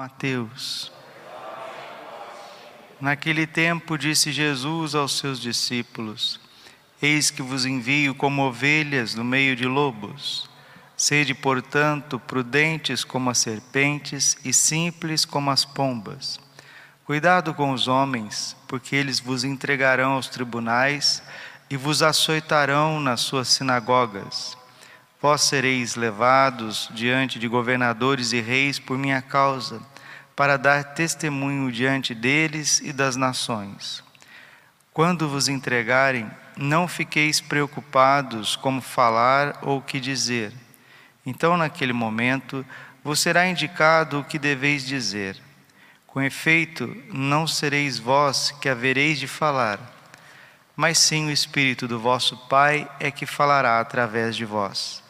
Mateus. Naquele tempo disse Jesus aos seus discípulos: Eis que vos envio como ovelhas no meio de lobos. Sede, portanto, prudentes como as serpentes e simples como as pombas. Cuidado com os homens, porque eles vos entregarão aos tribunais e vos açoitarão nas suas sinagogas. Vós sereis levados diante de governadores e reis por minha causa para dar testemunho diante deles e das nações. Quando vos entregarem, não fiqueis preocupados como falar ou o que dizer. Então, naquele momento, vos será indicado o que deveis dizer. Com efeito, não sereis vós que havereis de falar, mas sim o Espírito do vosso Pai é que falará através de vós.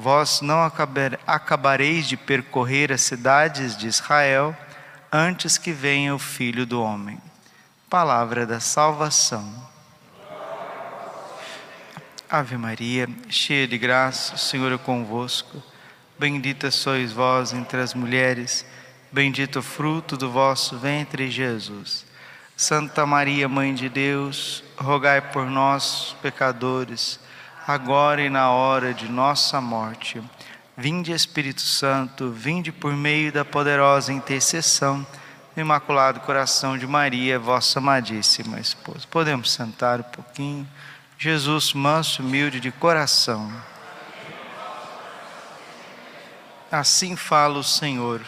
vós não acabareis de percorrer as cidades de Israel, antes que venha o Filho do Homem. Palavra da salvação. Ave Maria, cheia de graça, o Senhor é convosco. Bendita sois vós entre as mulheres, bendito o fruto do vosso ventre, Jesus. Santa Maria, Mãe de Deus, rogai por nós, pecadores, agora e na hora de nossa morte. Vinde Espírito Santo, vinde por meio da poderosa intercessão do Imaculado Coração de Maria, vossa amadíssima esposa. Podemos sentar um pouquinho. Jesus, manso, humilde de coração. Assim fala o Senhor: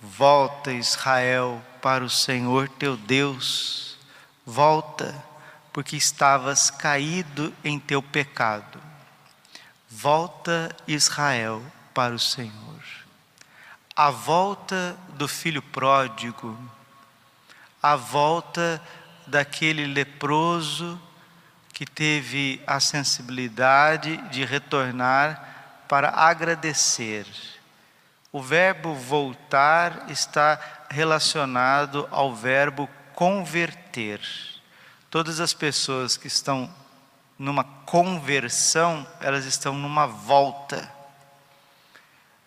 Volta, Israel, para o Senhor teu Deus. Volta, porque estavas caído em teu pecado. Volta, Israel, para o Senhor. A volta do filho pródigo, a volta daquele leproso que teve a sensibilidade de retornar para agradecer. O verbo voltar está relacionado ao verbo converter. Todas as pessoas que estão numa conversão, elas estão numa volta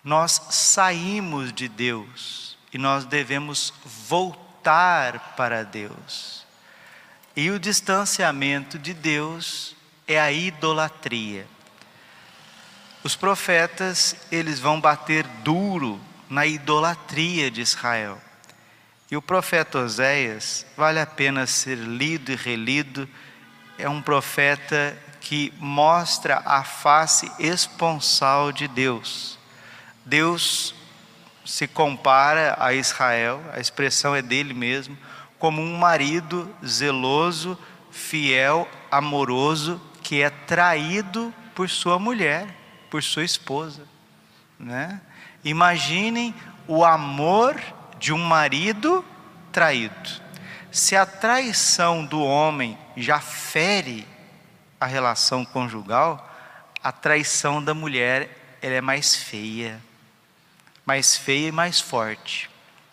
nós saímos de Deus e nós devemos voltar para Deus. E o distanciamento de Deus é a idolatria. Os profetas, eles vão bater duro na idolatria de Israel. E o profeta Oséias, vale a pena ser lido e relido, é um profeta que mostra a face esponsal de Deus. Deus se compara a Israel, a expressão é dele mesmo, como um marido zeloso, fiel, amoroso, que é traído por sua mulher, por sua esposa. Né? Imaginem o amor de um marido traído. Se a traição do homem já fere a relação conjugal, a traição da mulher ela é mais feia mais feia e mais forte,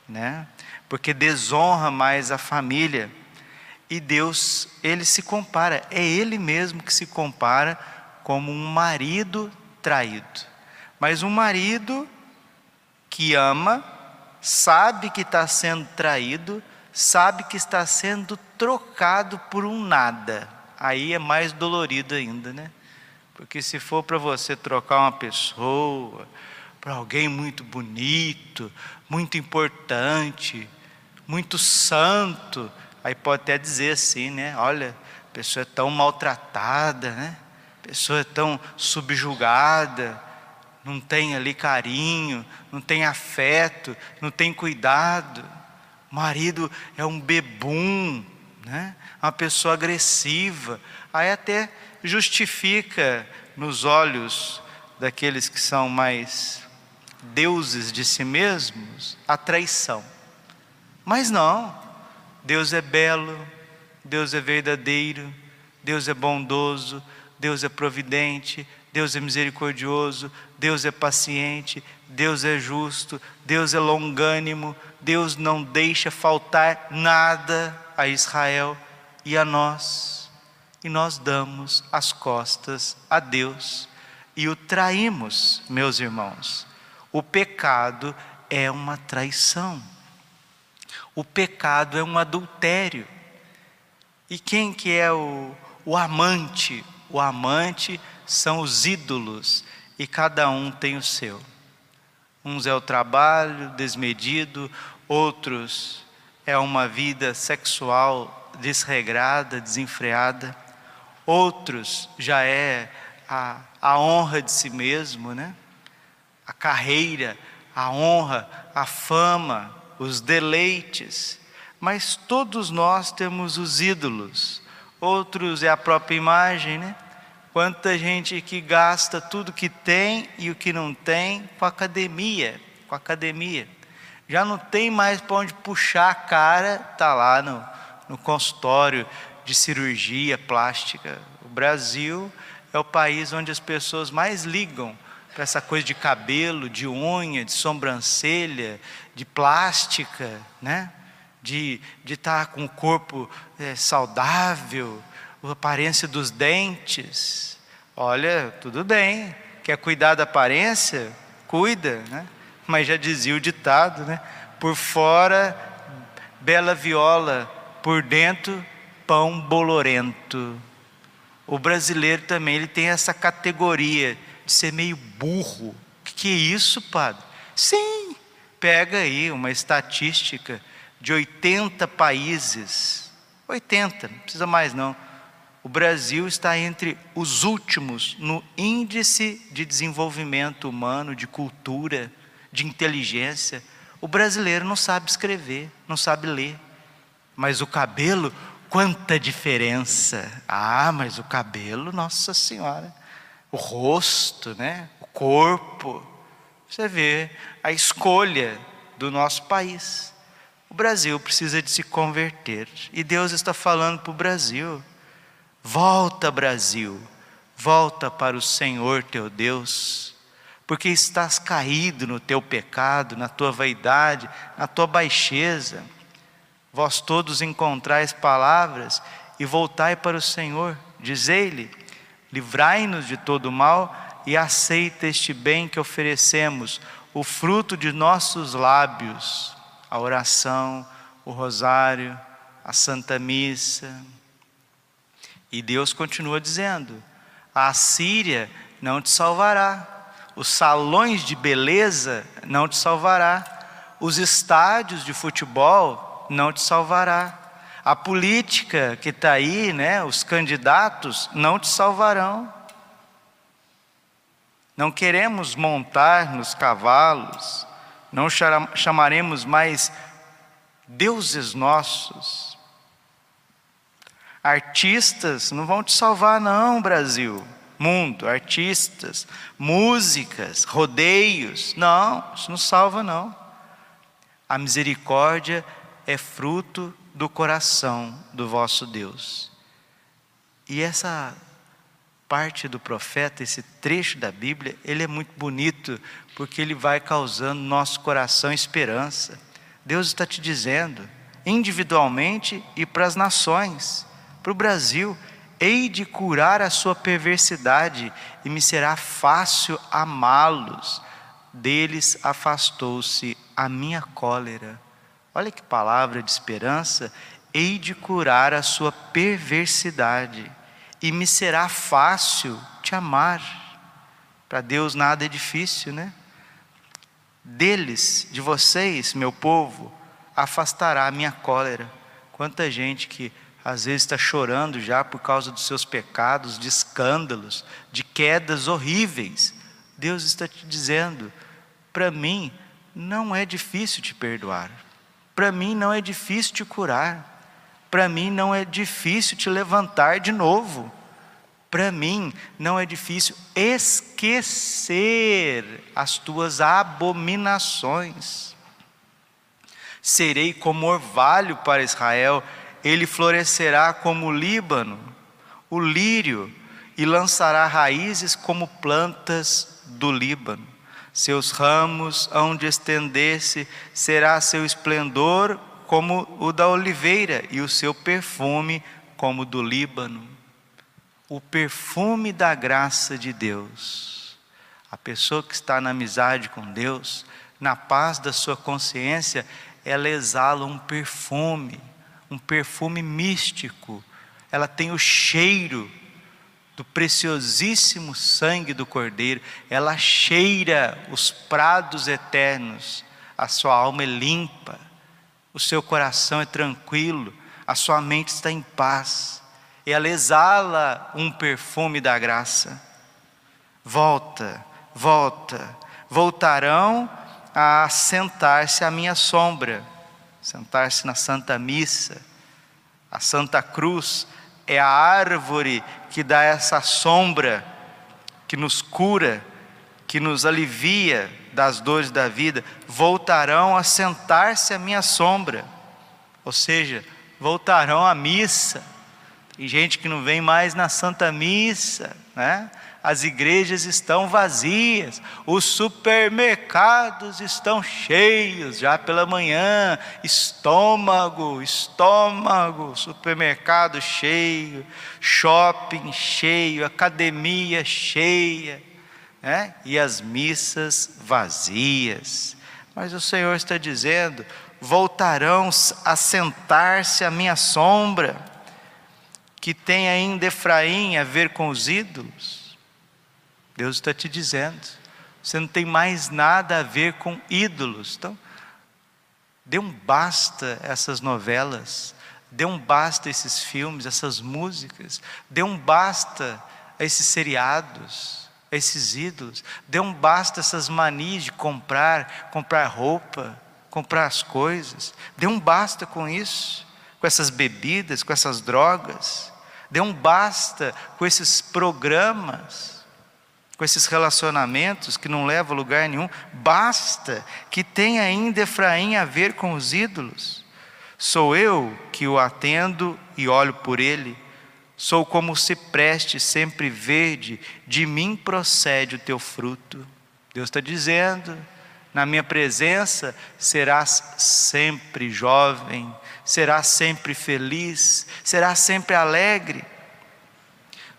né? Porque desonra mais a família. E Deus, ele se compara, é ele mesmo que se compara como um marido traído. Mas um marido que ama, sabe que está sendo traído, sabe que está sendo trocado por um nada. Aí é mais dolorido ainda, né? Porque se for para você trocar uma pessoa, para alguém muito bonito, muito importante, muito santo. Aí pode até dizer assim, né? Olha, a pessoa é tão maltratada, né? A pessoa é tão subjugada, não tem ali carinho, não tem afeto, não tem cuidado. Marido é um bebum, né? Uma pessoa agressiva. Aí até justifica nos olhos daqueles que são mais deuses de si mesmos a traição. Mas não, Deus é belo, Deus é verdadeiro, Deus é bondoso, Deus é providente, Deus é misericordioso, Deus é paciente, Deus é justo, Deus é longânimo, Deus não deixa faltar nada a Israel e a nós. E nós damos as costas a Deus e o traímos, meus irmãos. O pecado é uma traição. O pecado é um adultério. E quem que é o, o amante? O amante são os ídolos e cada um tem o seu. Uns é o trabalho desmedido, outros é uma vida sexual desregrada, desenfreada, outros já é a, a honra de si mesmo, né? a carreira, a honra, a fama, os deleites, mas todos nós temos os ídolos, outros é a própria imagem, né? Quanta gente que gasta tudo que tem e o que não tem com academia, com academia. Já não tem mais para onde puxar a cara, tá lá no, no consultório de cirurgia plástica. O Brasil é o país onde as pessoas mais ligam para essa coisa de cabelo, de unha, de sobrancelha, de plástica, né? de estar tá com o corpo é, saudável, a aparência dos dentes. Olha, tudo bem, quer cuidar da aparência? Cuida, né? mas já dizia o ditado, né? por fora, bela viola, por dentro, pão bolorento. O brasileiro também ele tem essa categoria de ser meio burro. O que, é isso, padre? Sim, pega aí uma estatística de 80 países. 80, não precisa mais não. O Brasil está entre os últimos no índice de desenvolvimento humano, de cultura, de inteligência. O brasileiro não sabe escrever, não sabe ler. Mas o cabelo, quanta diferença! Ah, mas o cabelo, Nossa Senhora o rosto, né? o corpo. Você vê a escolha do nosso país. O Brasil precisa de se converter. E Deus está falando para o Brasil: volta, Brasil, volta para o Senhor teu Deus, porque estás caído no teu pecado, na tua vaidade, na tua baixeza. Vós todos encontrais palavras e voltai para o Senhor, dizei-lhe Livrai-nos de todo mal e aceita este bem que oferecemos, o fruto de nossos lábios, a oração, o rosário, a santa missa. E Deus continua dizendo: a Síria não te salvará, os salões de beleza não te salvará, os estádios de futebol não te salvará a política que está aí, né, os candidatos, não te salvarão. Não queremos montar nos cavalos, não chamaremos mais deuses nossos. Artistas não vão te salvar, não, Brasil, mundo, artistas, músicas, rodeios, não, isso não salva, não. A misericórdia é fruto do coração do vosso Deus. E essa parte do profeta, esse trecho da Bíblia, ele é muito bonito, porque ele vai causando no nosso coração esperança. Deus está te dizendo, individualmente e para as nações, para o Brasil, hei de curar a sua perversidade e me será fácil amá-los. Deles afastou-se a minha cólera. Olha que palavra de esperança. Hei de curar a sua perversidade, e me será fácil te amar. Para Deus nada é difícil, né? Deles, de vocês, meu povo, afastará a minha cólera. Quanta gente que às vezes está chorando já por causa dos seus pecados, de escândalos, de quedas horríveis. Deus está te dizendo: para mim, não é difícil te perdoar. Para mim não é difícil te curar. Para mim não é difícil te levantar de novo. Para mim não é difícil esquecer as tuas abominações. Serei como orvalho para Israel, ele florescerá como o Líbano, o lírio, e lançará raízes como plantas do Líbano. Seus ramos hão de estender-se, será seu esplendor como o da oliveira, e o seu perfume como o do Líbano. O perfume da graça de Deus. A pessoa que está na amizade com Deus, na paz da sua consciência, ela exala um perfume, um perfume místico. Ela tem o cheiro do preciosíssimo sangue do Cordeiro, ela cheira os prados eternos, a sua alma é limpa, o seu coração é tranquilo, a sua mente está em paz, ela exala um perfume da graça. Volta, volta, voltarão a sentar-se à minha sombra, sentar-se na Santa Missa, a Santa Cruz é a árvore que dá essa sombra, que nos cura, que nos alivia das dores da vida, voltarão a sentar-se à minha sombra, ou seja, voltarão à missa. Tem gente que não vem mais na Santa Missa, né? As igrejas estão vazias, os supermercados estão cheios já pela manhã, estômago, estômago, supermercado cheio, shopping cheio, academia cheia, né? e as missas vazias. Mas o Senhor está dizendo: voltarão a sentar-se à minha sombra, que tem ainda Efraim a ver com os ídolos Deus está te dizendo, você não tem mais nada a ver com ídolos. Então, dê um basta essas novelas, dê um basta esses filmes, essas músicas, dê um basta a esses seriados, a esses ídolos, dê um basta essas manias de comprar, comprar roupa, comprar as coisas, dê um basta com isso, com essas bebidas, com essas drogas, dê um basta com esses programas com esses relacionamentos que não levam a lugar nenhum, basta que tenha ainda Efraim a ver com os ídolos. Sou eu que o atendo e olho por ele. Sou como o cipreste sempre verde, de mim procede o teu fruto. Deus está dizendo, na minha presença serás sempre jovem, serás sempre feliz, serás sempre alegre.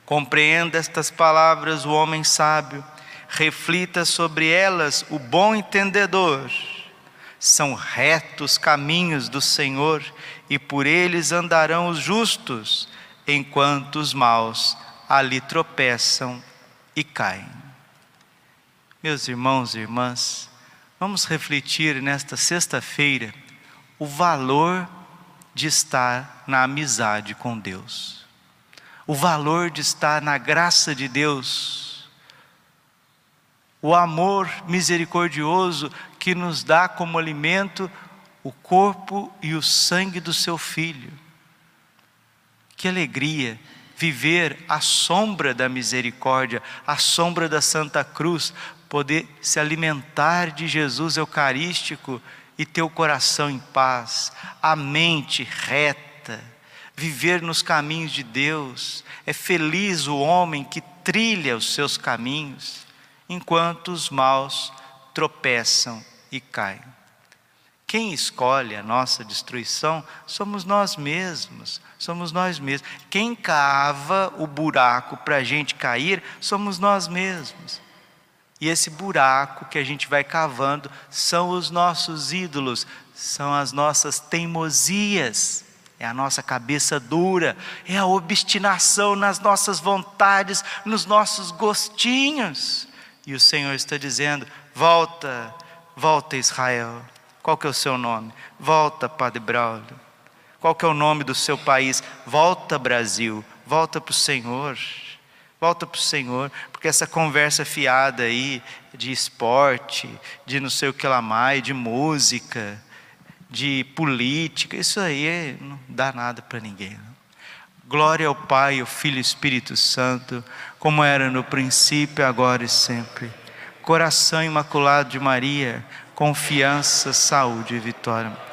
Compreenda estas palavras o homem sábio, reflita sobre elas o bom entendedor. São retos caminhos do Senhor, e por eles andarão os justos, enquanto os maus ali tropeçam e caem. Meus irmãos e irmãs, vamos refletir nesta sexta-feira o valor de estar na amizade com Deus o valor de estar na graça de Deus, o amor misericordioso que nos dá como alimento o corpo e o sangue do seu filho. Que alegria viver à sombra da misericórdia, à sombra da Santa Cruz, poder se alimentar de Jesus Eucarístico e ter o coração em paz, a mente reta viver nos caminhos de Deus. É feliz o homem que trilha os seus caminhos, enquanto os maus tropeçam e caem. Quem escolhe a nossa destruição somos nós mesmos, somos nós mesmos. Quem cava o buraco para a gente cair somos nós mesmos. E esse buraco que a gente vai cavando são os nossos ídolos, são as nossas teimosias é a nossa cabeça dura, é a obstinação nas nossas vontades, nos nossos gostinhos. E o Senhor está dizendo: volta, volta Israel. Qual que é o seu nome? Volta, Padre Braulio. Qual que é o nome do seu país? Volta, Brasil. Volta para o Senhor. Volta para o Senhor, porque essa conversa fiada aí de esporte, de não sei o que lá mais, de música, de política, isso aí não dá nada para ninguém. Glória ao Pai, ao Filho e Espírito Santo, como era no princípio, agora e sempre. Coração imaculado de Maria, confiança, saúde e vitória.